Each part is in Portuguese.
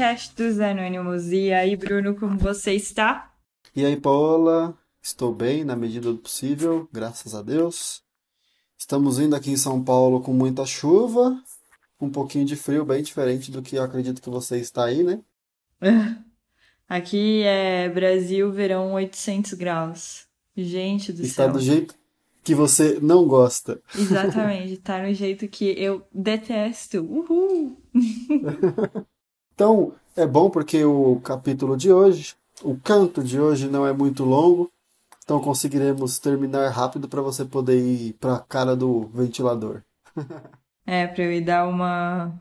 Bookcast dos Anônimos. E aí, Bruno, como você está? E aí, Paola? Estou bem na medida do possível, graças a Deus. Estamos indo aqui em São Paulo com muita chuva, um pouquinho de frio, bem diferente do que eu acredito que você está aí, né? Aqui é Brasil, verão 800 graus. Gente do Está céu. do jeito que você não gosta. Exatamente, tá no jeito que eu detesto. Uhul! Então, é bom porque o capítulo de hoje, o canto de hoje não é muito longo, então conseguiremos terminar rápido para você poder ir para a cara do ventilador. É, pra eu ir dar uma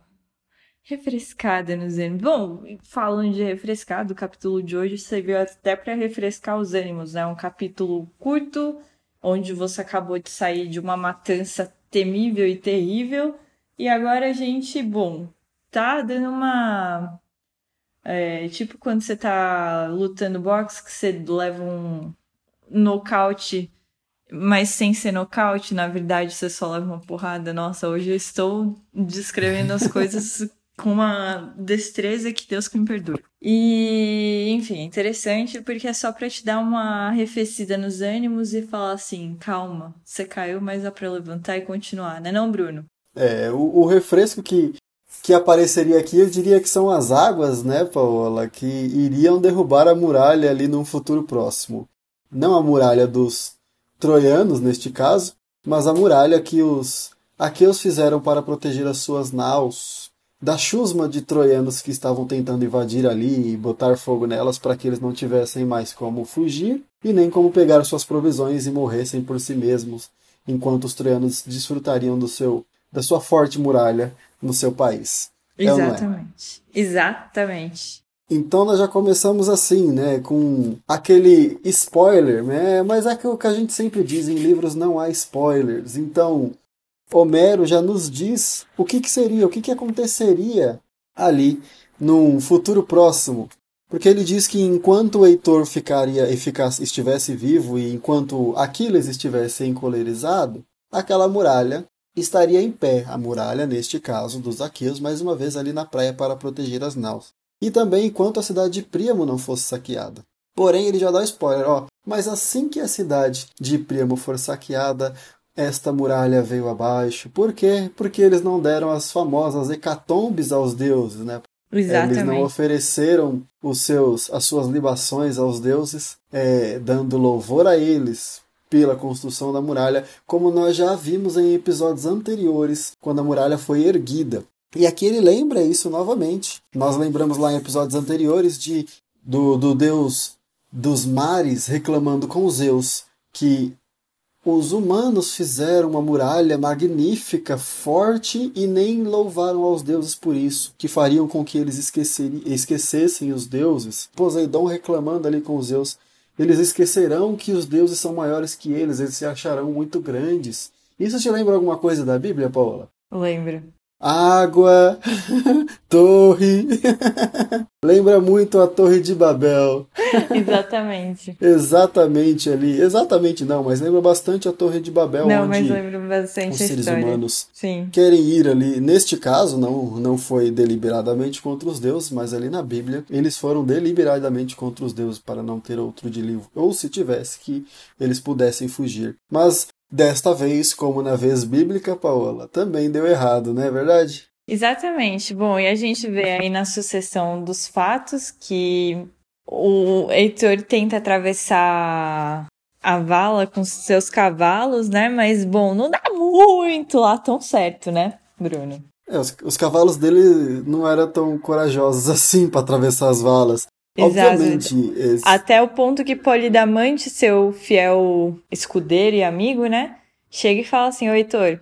refrescada nos ânimos. Bom, falando de refrescado, o capítulo de hoje serviu até pra refrescar os ânimos, né? Um capítulo curto, onde você acabou de sair de uma matança temível e terrível, e agora a gente, bom, tá dando uma. É, tipo quando você tá lutando boxe, que você leva um nocaute mas sem ser nocaute, na verdade, você só leva uma porrada. Nossa, hoje eu estou descrevendo as coisas com uma destreza que Deus que me perdoe. E, enfim, interessante porque é só pra te dar uma arrefecida nos ânimos e falar assim: calma, você caiu, mas dá pra levantar e continuar, né, não, Bruno? É, o, o refresco que, que apareceria aqui, eu diria que são as águas, né, Paola, que iriam derrubar a muralha ali num futuro próximo. Não a muralha dos troianos, neste caso, mas a muralha que os aqueus fizeram para proteger as suas naus da chusma de troianos que estavam tentando invadir ali e botar fogo nelas para que eles não tivessem mais como fugir e nem como pegar suas provisões e morressem por si mesmos, enquanto os troianos desfrutariam do seu da sua forte muralha no seu país. É ou não é? Exatamente. Exatamente. Então nós já começamos assim, né, com aquele spoiler, né? Mas é que o que a gente sempre diz em livros não há spoilers. Então Homero já nos diz o que, que seria, o que, que aconteceria ali num futuro próximo. Porque ele diz que enquanto o Heitor ficaria eficaz, estivesse vivo e enquanto Aquiles estivesse encolerizado, aquela muralha estaria em pé. A muralha, neste caso, dos aqueus, mais uma vez ali na praia para proteger as naus e também enquanto a cidade de Príamo não fosse saqueada. Porém, ele já dá spoiler, ó, mas assim que a cidade de Príamo for saqueada, esta muralha veio abaixo. Por quê? Porque eles não deram as famosas hecatombes aos deuses, né? Exatamente. Eles não ofereceram os seus, as suas libações aos deuses, é, dando louvor a eles pela construção da muralha, como nós já vimos em episódios anteriores, quando a muralha foi erguida. E aqui ele lembra isso novamente. Nós lembramos lá em episódios anteriores de do, do deus dos mares reclamando com Zeus que os humanos fizeram uma muralha magnífica, forte e nem louvaram aos deuses por isso, que fariam com que eles esquecessem os deuses. Poseidon reclamando ali com Zeus. Eles esquecerão que os deuses são maiores que eles, eles se acharão muito grandes. Isso te lembra alguma coisa da Bíblia, Paola? Lembro. Água, torre. Lembra muito a Torre de Babel. Exatamente. Exatamente ali. Exatamente não, mas lembra bastante a Torre de Babel, Não, onde mas lembro bastante os a seres história. humanos Sim. querem ir ali. Neste caso, não, não foi deliberadamente contra os deuses, mas ali na Bíblia eles foram deliberadamente contra os deuses para não ter outro de livro. Ou se tivesse, que eles pudessem fugir. Mas desta vez, como na vez bíblica, Paola, também deu errado, não é verdade? Exatamente. Bom, e a gente vê aí na sucessão dos fatos que o Heitor tenta atravessar a vala com seus cavalos, né? Mas, bom, não dá muito lá tão certo, né, Bruno? É, os, os cavalos dele não eram tão corajosos assim para atravessar as valas. Exato. Obviamente, esse- Até o ponto que Polidamante, seu fiel escudeiro e amigo, né? Chega e fala assim, ô Heitor,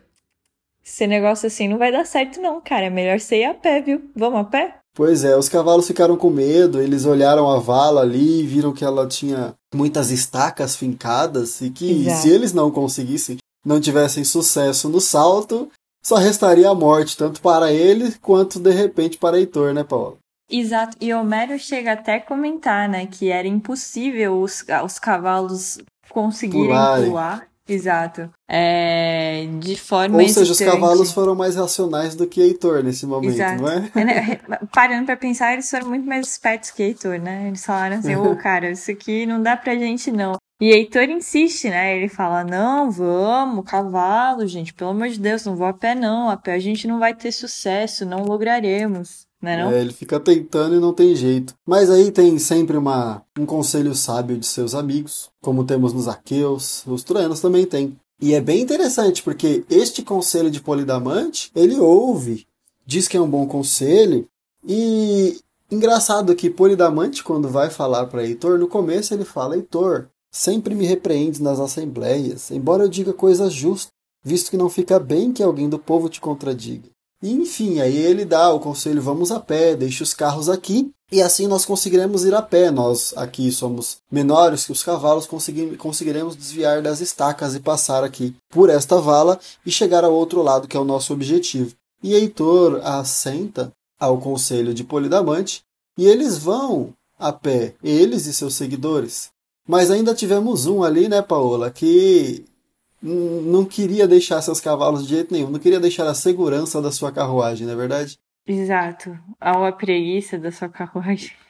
esse negócio assim não vai dar certo não, cara. É melhor você ir a pé, viu? Vamos a pé? Pois é, os cavalos ficaram com medo, eles olharam a vala ali e viram que ela tinha muitas estacas fincadas e que Exato. se eles não conseguissem, não tivessem sucesso no salto, só restaria a morte, tanto para ele quanto de repente para Heitor, né, Paulo? Exato. E Homero chega até a comentar, né, que era impossível os, os cavalos conseguirem Pularem. pular Exato. É, de forma Ou seja, os cavalos foram mais racionais do que Heitor nesse momento, Exato. não é? Né, Parando pra pensar, eles foram muito mais espertos que Heitor, né? Eles falaram assim, ô cara, isso aqui não dá pra gente não. E Heitor insiste, né? Ele fala, não, vamos, cavalo, gente, pelo amor de Deus, não vou a pé não, a pé a gente não vai ter sucesso, não lograremos. Não é não? É, ele fica tentando e não tem jeito. Mas aí tem sempre uma, um conselho sábio de seus amigos, como temos nos aqueus, os troianos também tem. E é bem interessante, porque este conselho de Polidamante, ele ouve, diz que é um bom conselho, e engraçado que Polidamante, quando vai falar para Heitor, no começo ele fala, Heitor, sempre me repreendes nas assembleias, embora eu diga coisas justas, visto que não fica bem que alguém do povo te contradiga. Enfim, aí ele dá o conselho: vamos a pé, deixe os carros aqui, e assim nós conseguiremos ir a pé. Nós aqui somos menores que os cavalos, consegui conseguiremos desviar das estacas e passar aqui por esta vala e chegar ao outro lado, que é o nosso objetivo. E Heitor assenta ao conselho de Polidamante e eles vão a pé, eles e seus seguidores. Mas ainda tivemos um ali, né, Paola, que não queria deixar seus cavalos de jeito nenhum, não queria deixar a segurança da sua carruagem, não é verdade? Exato. A preguiça da sua carruagem.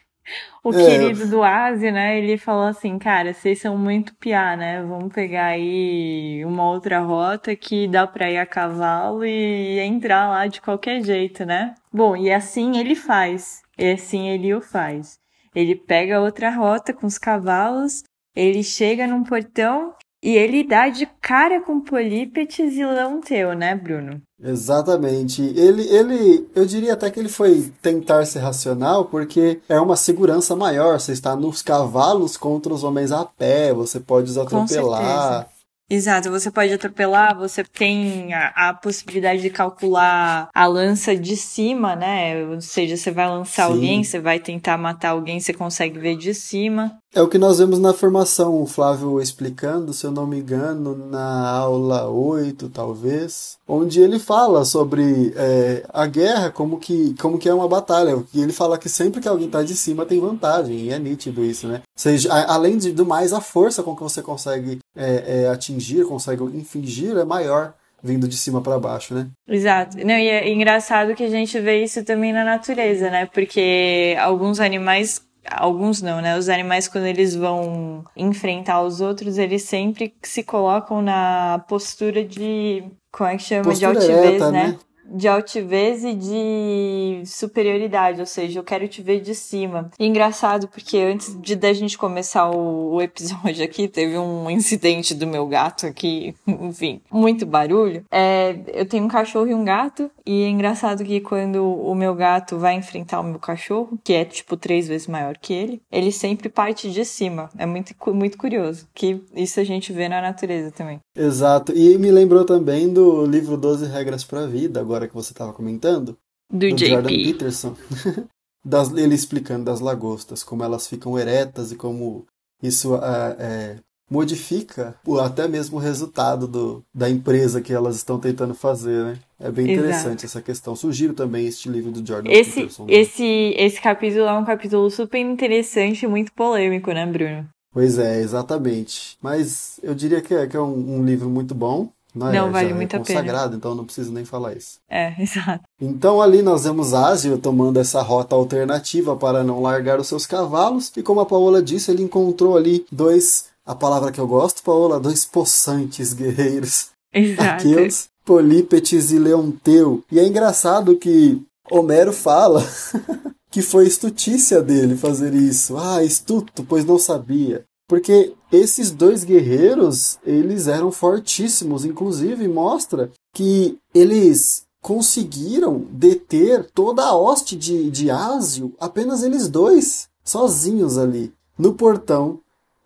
O É. querido do Asi, né? Ele falou assim, cara, vocês são muito piá, né? Vamos pegar aí uma outra rota que dá pra ir a cavalo e entrar lá de qualquer jeito, né? Bom, e assim ele faz. E assim ele o faz. Ele pega outra rota com os cavalos, ele chega num portão e ele dá de cara com Polípetes e Leonteu, né, Bruno? Exatamente. Ele, ele, eu diria até que ele foi tentar ser racional, porque é uma segurança maior. Você está nos cavalos contra os homens a pé, você pode os atropelar. Exato, você pode atropelar, você tem a, a possibilidade de calcular a lança de cima, né? Ou seja, você vai lançar Sim. alguém, você vai tentar matar alguém, você consegue ver de cima. É o que nós vemos na formação, o Flávio explicando, se eu não me engano, na aula 8, talvez, onde ele fala sobre é, a guerra, como que, como que é uma batalha. E ele fala que sempre que alguém está de cima tem vantagem, e é nítido isso, né? Ou seja, além de, do mais, a força com que você consegue é, é, atingir, consegue infligir, é maior vindo de cima para baixo, né? Exato. Não, e é engraçado que a gente vê isso também na natureza, né? Porque alguns animais. Alguns não, né? Os animais, quando eles vão enfrentar os outros, eles sempre se colocam na postura de. Como é que chama? Postura de altivez, ereta, né? né? De altivez e de superioridade, ou seja, eu quero te ver de cima. E engraçado, porque antes de da gente começar o, o episódio aqui, teve um incidente do meu gato aqui, enfim, muito barulho. É, eu tenho um cachorro e um gato, e é engraçado que quando o meu gato vai enfrentar o meu cachorro, que é tipo três vezes maior que ele, ele sempre parte de cima. É muito, muito curioso, que isso a gente vê na natureza também. Exato. E me lembrou também do livro 12 Regras para a Vida, agora que você estava comentando. Do, do Jordan. Peterson, das- ele explicando das lagostas, como elas ficam eretas e como isso ah, é, modifica o- até mesmo o resultado do, da empresa que elas estão tentando fazer, né? É bem Exato. interessante essa questão. Sugiro também este livro do Jordan Esse, Peterson. né? esse, esse capítulo é um capítulo super interessante e muito polêmico, né, Bruno? Pois é, exatamente. Mas eu diria que é, que é um, um livro muito bom. Não, é? Não, vale Já muito é a pena. então não preciso nem falar isso. É, exato. Então ali nós vemos Asio tomando essa rota alternativa para não largar os seus cavalos. E como a Paola disse, ele encontrou ali dois, a palavra que eu gosto, Paola, dois possantes guerreiros. Exato. Aqueles, Polípetes e Leonteu. E é engraçado que Homero fala que foi estutícia dele fazer isso. Ah, estuto, pois não sabia. Porque esses dois guerreiros, eles eram fortíssimos, inclusive mostra que eles conseguiram deter toda a hoste de, de Ásio, apenas eles dois, sozinhos ali, no portão,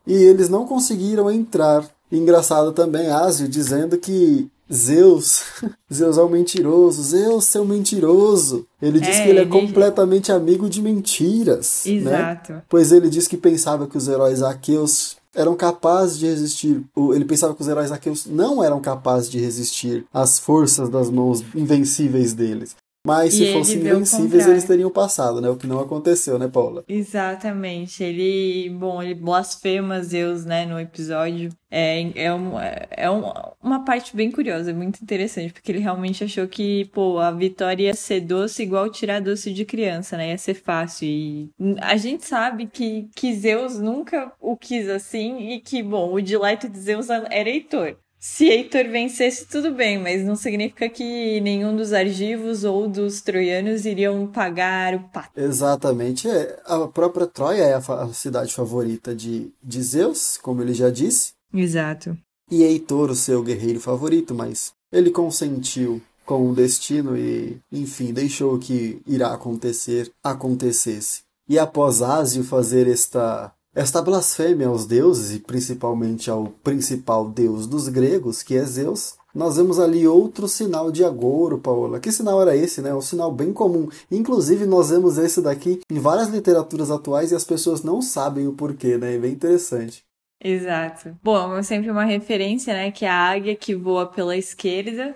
e eles não conseguiram entrar. Engraçado também Ásio dizendo que Zeus, Zeus é um mentiroso, Zeus, seu mentiroso. Ele diz É, que ele é ele- completamente amigo de mentiras. Né? Exato. Pois ele diz que pensava que os heróis aqueus eram capazes de resistir. Ele pensava que os heróis aqueus não eram capazes de resistir às forças das mãos invencíveis deles. Mas se fossem invencíveis, eles teriam passado, né? O que não aconteceu, né, Paula? Exatamente. Ele, bom, ele blasfema Zeus, né, no episódio. É, é, um, é um, uma parte bem curiosa, muito interessante, porque ele realmente achou que, pô, a vitória ia ser doce igual tirar doce de criança, né? Ia ser fácil. E a gente sabe que, que Zeus nunca o quis assim e que, bom, o delight de Zeus era Heitor. Se Heitor vencesse, tudo bem, mas não significa que nenhum dos argivos ou dos troianos iriam pagar o pato. Exatamente. É, a própria Troia é a, a cidade favorita de, de Zeus, como ele já disse. Exato. E Heitor, o seu guerreiro favorito, mas ele consentiu com o destino e, enfim, deixou que irá acontecer acontecesse. E após Ásio fazer esta esta blasfêmia aos deuses, e principalmente ao principal deus dos gregos, que é Zeus, nós vemos ali outro sinal de agouro, Paola. Que sinal era esse, né? Um sinal bem comum. Inclusive, nós vemos esse daqui em várias literaturas atuais e as pessoas não sabem o porquê, né? É bem interessante. Exato. Bom, é sempre uma referência, né? Que é a águia que voa pela esquerda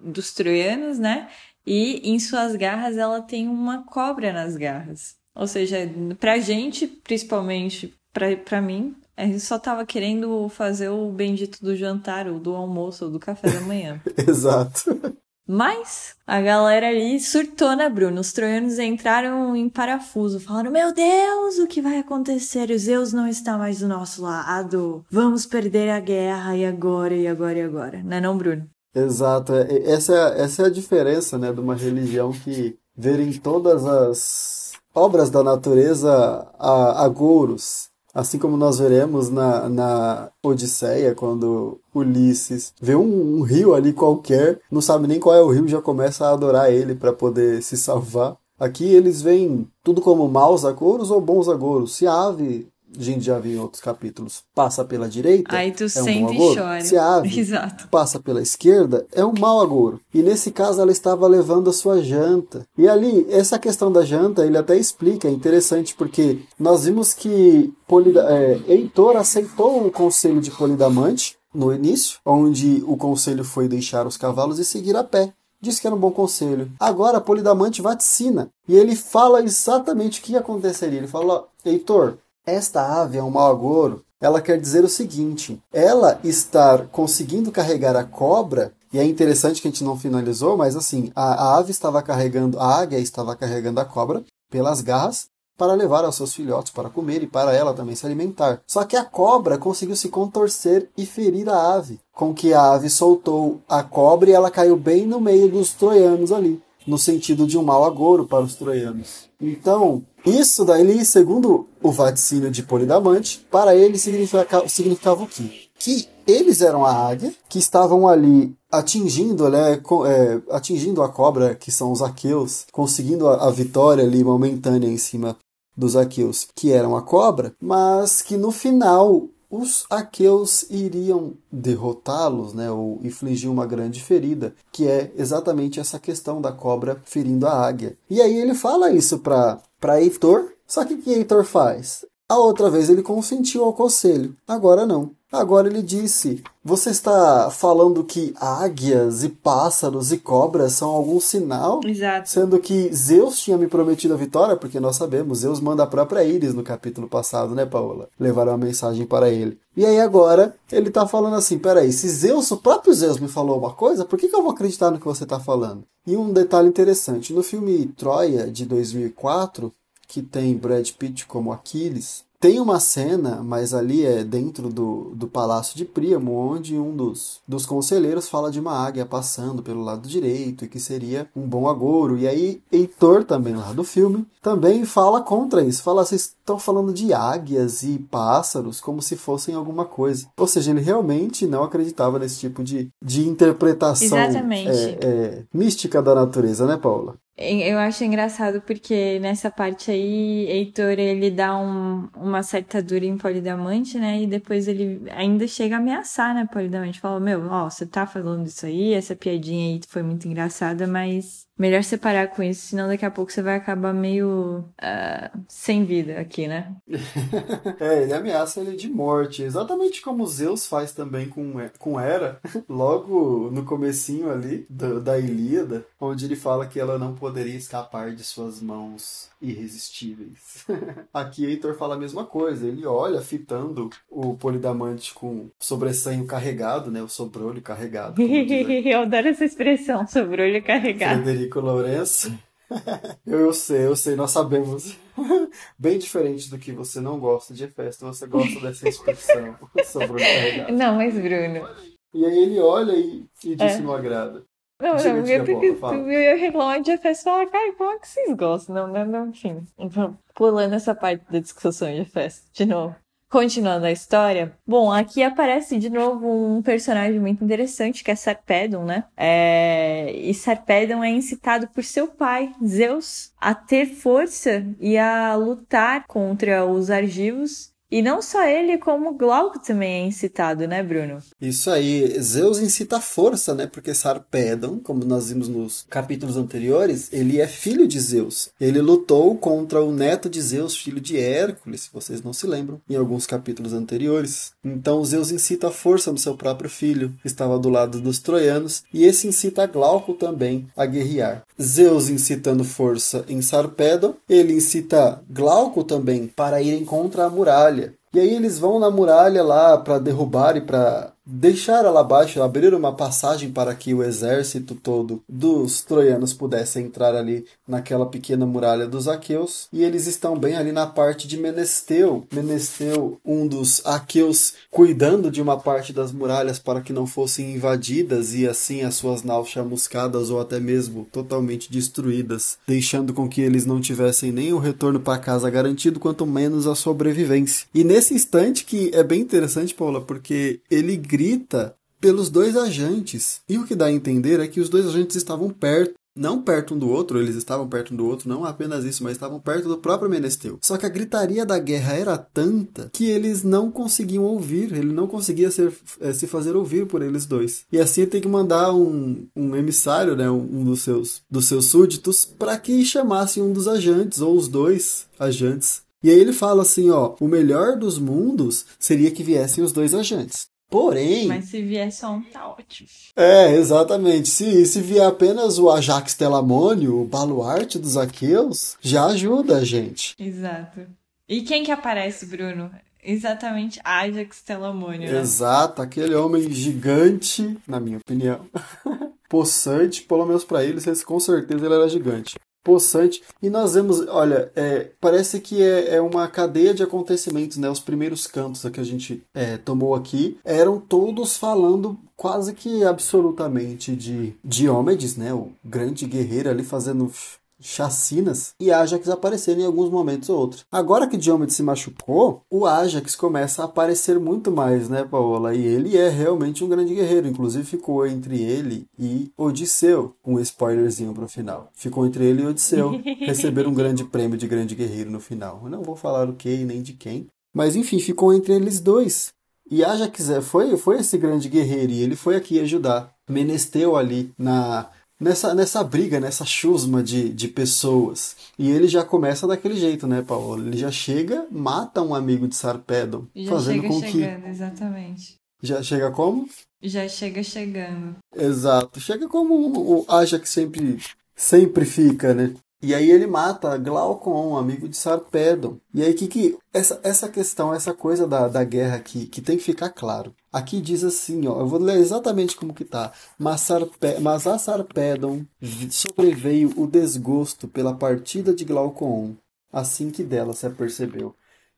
dos troianos, né? E em suas garras ela tem uma cobra nas garras. Ou seja, pra gente, principalmente, pra, pra mim, a gente só tava querendo fazer o bendito do jantar, ou do almoço, ou do café da manhã. Exato. Mas a galera ali surtou, né, Bruno? Os troianos entraram em parafuso, falaram: Meu Deus, o que vai acontecer? O Zeus não está mais do nosso lado. Vamos perder a guerra, e agora, e agora, e agora. Não é não, Bruno? Exato. É, essa é, essa é a diferença, né, de uma religião que ver em todas as obras da natureza a, agouros, assim como nós veremos na, na Odisseia, quando Ulisses vê um, um, rio ali qualquer, não sabe nem qual é o rio, já começa a adorar ele para poder se salvar. Aqui eles veem tudo como maus agouros ou bons agouros. Se a ave a gente já viu em outros capítulos, passa pela direita, Aí tu é sente um bom e chora. Se a ave Exato. passa pela esquerda, é um mau agouro. E nesse caso ela estava levando a sua janta. E ali, essa questão da janta, ele até explica, é interessante porque nós vimos que Polida é, Heitor aceitou o conselho de Polidamante no início, onde o conselho foi deixar os cavalos e seguir a pé disse que era um bom conselho. Agora Polidamante vaticina e ele fala exatamente o que aconteceria. Ele fala: Heitor, esta ave é um mau agouro. Ela quer dizer o seguinte: ela estar conseguindo carregar a cobra, e é interessante que a gente não finalizou, mas assim, a, a ave estava carregando, a águia estava carregando a cobra pelas garras para levar aos seus filhotes para comer e para ela também se alimentar. Só que a cobra conseguiu se contorcer e ferir a ave, com que a ave soltou a cobra e ela caiu bem no meio dos troianos ali, no sentido de um mau agouro para os troianos. Então, isso daí, segundo o vaticínio de Polidamante, para ele significava, significava o quê? Que eles eram a águia, que estavam ali atingindo, né, é, atingindo a cobra, que são os aqueus, conseguindo a, a vitória ali momentânea em cima dos aqueus, que eram a cobra, mas que no final os aqueus iriam derrotá-los, né, ou infligir uma grande ferida, que é exatamente essa questão da cobra ferindo a águia. E aí ele fala isso para para Heitor, só que o que Heitor faz? A outra vez ele consentiu ao conselho, agora não. Agora ele disse: Você está falando que águias e pássaros e cobras são algum sinal? Exato. Sendo que Zeus tinha me prometido a vitória, porque nós sabemos, Zeus manda a própria Íris no capítulo passado, né, Paola? Levar uma mensagem para ele. E aí agora ele está falando assim: peraí, se Zeus, o próprio Zeus me falou uma coisa, por que, que eu vou acreditar no que você está falando? E um detalhe interessante: no filme Troia de 2004, que tem Brad Pitt como Aquiles, tem uma cena, mas ali é dentro do, do Palácio de Príamo, onde um dos, dos conselheiros fala de uma águia passando pelo lado direito e que seria um bom agouro. E aí, Heitor, também lá do filme, também fala contra isso. Fala, vocês estão falando de águias e pássaros como se fossem alguma coisa. Ou seja, ele realmente não acreditava nesse tipo de, de interpretação é, é, mística da natureza, né, Paula? Eu acho engraçado porque nessa parte aí, Heitor, ele dá um, uma certa dura em Polidamante, né? E depois ele ainda chega a ameaçar, né, Polidamante. Fala, meu, ó, você tá falando isso aí, essa piadinha aí foi muito engraçada, mas melhor separar com isso, senão daqui a pouco você vai acabar meio uh, sem vida aqui, né? é, ele ameaça ele de morte, exatamente como Zeus faz também com, com Hera, logo no comecinho ali do, da Ilíada, onde ele fala que ela não poderia escapar de suas mãos irresistíveis. aqui Heitor fala a mesma coisa, ele olha fitando o Polidamante com sobressanho carregado, né, o sobrolho carregado. Eu adoro essa expressão, sobrolho carregado. Frederico Lourenço. eu, eu sei, eu sei, nós sabemos. Bem diferente do que você não gosta de festa, você gosta dessa expressão sobre carregado. Não, mas Bruno. E aí ele olha e, e diz é. que não agrada. Não, diga, não, eu, porque eu ia reclamar de festa e falar, cara, como é que vocês gostam? Não, não, não, enfim. Então, pulando essa parte da discussão de festa, de novo. Continuando a história, bom, aqui aparece de novo um personagem muito interessante que é Sarpedon, né? É... E Sarpedon é incitado por seu pai, Zeus, a ter força e a lutar contra os argivos e não só ele, como Glauco também é incitado, né, Bruno? Isso aí. Zeus incita a força, né? Porque Sarpedon, como nós vimos nos capítulos anteriores, ele é filho de Zeus. Ele lutou contra o neto de Zeus, filho de Hércules, se vocês não se lembram, em alguns capítulos anteriores. Então Zeus incita a força no seu próprio filho, que estava do lado dos troianos, e esse incita Glauco também a guerrear. Zeus incitando força em Sarpedon, ele incita Glauco também para ir contra a muralha. E aí eles vão na muralha lá para derrubar e para deixar lá abaixo, abrir uma passagem para que o exército todo dos troianos pudesse entrar ali naquela pequena muralha dos aqueus, e eles estão bem ali na parte de Menesteu. Menesteu, um dos aqueus, cuidando de uma parte das muralhas para que não fossem invadidas e assim as suas naus chamuscadas ou até mesmo totalmente destruídas, deixando com que eles não tivessem nem o retorno para casa garantido, quanto menos a sobrevivência. E nesse instante que é bem interessante, Paula, porque ele grita pelos dois agentes. E o que dá a entender é que os dois agentes estavam perto. Não perto um do outro, eles estavam perto um do outro, não apenas isso, mas estavam perto do próprio Menesteu. Só que a gritaria da guerra era tanta que eles não conseguiam ouvir, ele não conseguia ser, é, se fazer ouvir por eles dois. E assim tem que mandar um, um emissário, né, um, um dos, seus, dos seus súditos, para que chamasse um dos agentes, ou os dois agentes. E aí ele fala assim, ó, o melhor dos mundos seria que viessem os dois agentes. Porém. Mas se vier só um, tá ótimo. É, exatamente. Se, se vier apenas o Ajax Telamônio, o baluarte dos Aqueus, já ajuda a gente. Exato. E quem que aparece, Bruno? Exatamente, Ajax Telamônio. Né? Exato, aquele homem gigante, na minha opinião. Possante, pelo menos para eles, com certeza ele era gigante possante. E nós vemos, olha, é, parece que é, é, uma cadeia de acontecimentos, né? Os primeiros cantos que a gente é, tomou aqui eram todos falando quase que absolutamente de Diomedes, né? O grande guerreiro ali fazendo chacinas e Ajax aparecer em alguns momentos ou outros. Agora que Diomedes se machucou, o Ajax começa a aparecer muito mais, né, Paola? E ele é realmente um grande guerreiro. Inclusive ficou entre ele e Odisseu, um spoilerzinho pro final. Ficou entre ele e Odisseu receber um grande prêmio de grande guerreiro no final. Eu não vou falar o que nem de quem, mas enfim, ficou entre eles dois. E Ajax é, foi, foi esse grande guerreiro e ele foi aqui ajudar. Menesteu ali na nessa, nessa briga, nessa chusma de, de pessoas. E ele já começa daquele jeito, né, Paulo? Ele já chega, mata um amigo de Sarpedon, já fazendo chega com chegando, que exatamente. Já chega como? Já chega chegando. Exato. Chega como o Ajax sempre sempre fica, né? E aí ele mata Glaucon, amigo de Sarpedon. E aí que que essa, essa questão, essa coisa da, da guerra aqui, que tem que ficar claro. Aqui diz assim, ó, eu vou ler exatamente como que tá. Mas, Sarpe, mas a Sarpedon sobreveio o desgosto pela partida de Glaucon, assim que dela se apercebeu.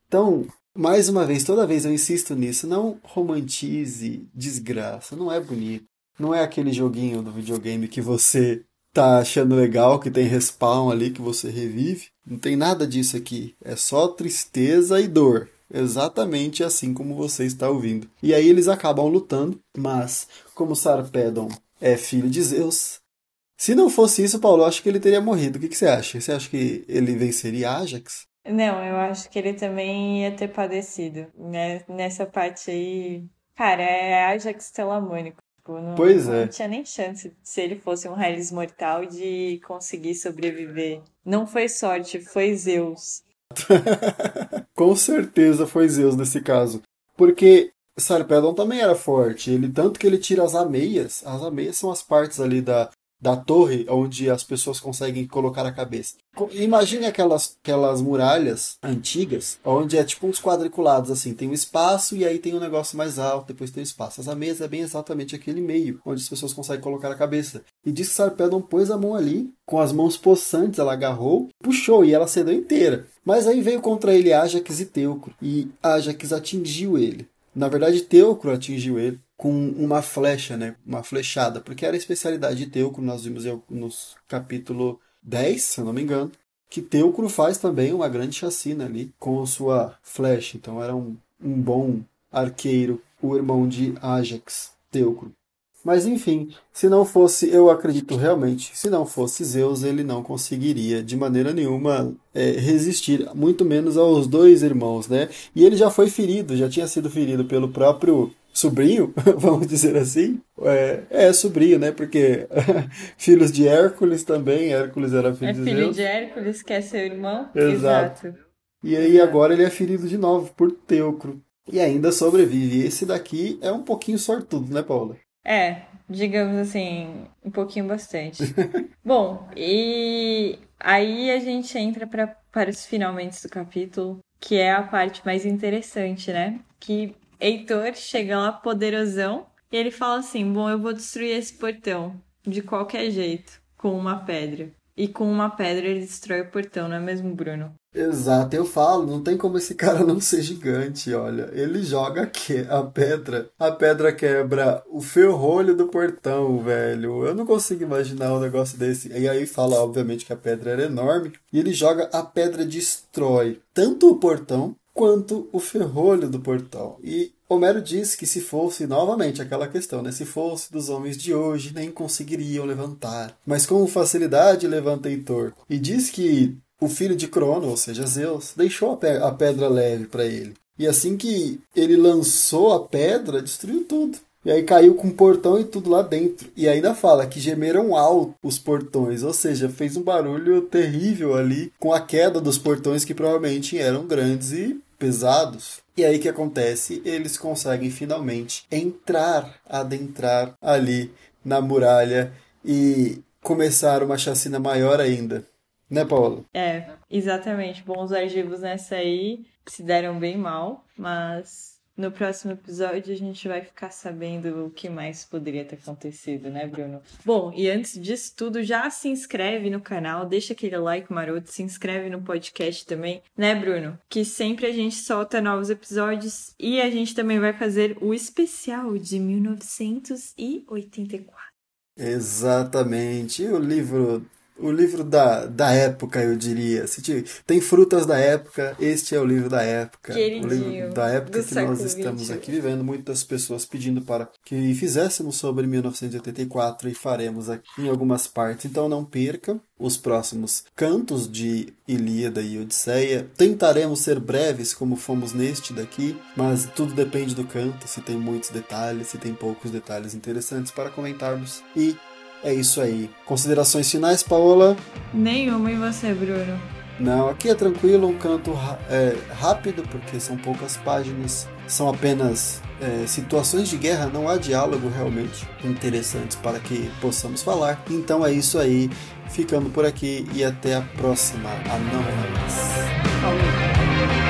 Então, mais uma vez, toda vez eu insisto nisso, não romantize desgraça, não é bonito. Não é aquele joguinho do videogame que você tá achando legal, que tem respawn ali que você revive. Não tem nada disso aqui. É só tristeza e dor. Exatamente assim como você está ouvindo. E aí eles acabam lutando, mas como Sarpedon é filho de Zeus, se não fosse isso, Paulo, acho que ele teria morrido. O que, que você acha? Você acha que ele venceria Ajax? Não, eu acho que ele também ia ter padecido. Né? Nessa parte aí. Cara, é Ajax Telamônico. Tipo, não, Pois não é. tinha nem chance, se ele fosse um Railis mortal, de conseguir sobreviver. Não foi sorte, foi Zeus. Com certeza foi Zeus nesse caso. Porque Sarpedon também era forte. Ele tanto que ele tira as ameias. As ameias são as partes ali da, da torre onde as pessoas conseguem colocar a cabeça. Imagine aquelas, aquelas muralhas antigas, onde é tipo uns quadriculados assim. Tem um espaço e aí tem um negócio mais alto, depois tem o espaço. As ameias é bem exatamente aquele meio, onde as pessoas conseguem colocar a cabeça. E diz que Sarpedon pôs a mão ali, com as mãos possantes, ela agarrou, puxou e ela cedeu inteira. Mas aí veio contra ele Ajax e Teucro, e Ajax atingiu ele. Na verdade, Teucro atingiu ele com uma flecha, né? Uma flechada, porque era a especialidade de Teucro, nós vimos nos capítulo 10, se eu não me engano, que Teucro faz também uma grande chacina ali com sua flecha. Então era um, um bom arqueiro, o irmão de Ajax, Teucro. Mas enfim, se não fosse, eu acredito realmente, se não fosse Zeus, ele não conseguiria de maneira nenhuma é, resistir, muito menos aos dois irmãos, né? E ele já foi ferido, já tinha sido ferido pelo próprio sobrinho, vamos dizer assim. É, é sobrinho, né? Porque filhos de Hércules também, Hércules era filho É de filho Zeus. de Hércules, que é seu irmão? Exato. E aí agora ele é ferido de novo por Teucro. E ainda sobrevive. Esse daqui é um pouquinho sortudo, né, Paula? É, digamos assim, um pouquinho bastante. Bom, e aí a gente entra pra, para os finalmente do capítulo, que é a parte mais interessante, né? Que Heitor chega lá poderosão e ele fala assim: Bom, eu vou destruir esse portão de qualquer jeito, com uma pedra. E com uma pedra ele destrói o portão, não é mesmo, Bruno? Exato, eu falo, não tem como esse cara não ser gigante, olha. Ele joga que a pedra, a pedra quebra o ferrolho do portão, velho. Eu não consigo imaginar um negócio desse. E aí fala, obviamente, que a pedra era enorme. E ele joga, a pedra destrói tanto o portão quanto o ferrolho do portão. E Homero diz que se fosse novamente aquela questão, né? Se fosse dos homens de hoje, nem conseguiriam levantar. Mas com facilidade levanta Heitor. E diz que o filho de Crono, ou seja, Zeus, deixou a, pe a pedra leve para ele. E assim que ele lançou a pedra, destruiu tudo. E aí caiu com o portão e tudo lá dentro. E ainda fala que gemeram alto os portões, ou seja, fez um barulho terrível ali com a queda dos portões que provavelmente eram grandes e pesados. E aí que acontece? Eles conseguem finalmente entrar, adentrar ali na muralha e começar uma chacina maior ainda. Né, Paula? É, exatamente. Bom, os argivos nessa aí se deram bem mal, mas no próximo episódio a gente vai ficar sabendo o que mais poderia ter acontecido, né, Bruno? Bom, e antes disso tudo, já se inscreve no canal, deixa aquele like maroto, se inscreve no podcast também, né, Bruno? Que sempre a gente solta novos episódios e a gente também vai fazer o especial de 1984. Exatamente. E o livro, o livro da, da época, eu diria. Se te- tem frutas da época, este é o livro da época. Queridinho, o livro da época que nós estamos aqui vivendo. Muitas pessoas pedindo para que fizéssemos sobre 1984 e faremos aqui em algumas partes. Então não perca os próximos cantos de Ilíada e Odisseia. Tentaremos ser breves como fomos neste daqui, mas tudo depende do canto, se tem muitos detalhes, se tem poucos detalhes interessantes para comentarmos. E é isso aí. Considerações finais, Paola? Nenhuma em você, Bruno. Não, aqui é tranquilo, um canto é, rápido, porque são poucas páginas, são apenas é, situações de guerra, não há diálogo realmente interessantes para que possamos falar. Então é isso aí, ficando por aqui e até a próxima. Anão Reis. Falou.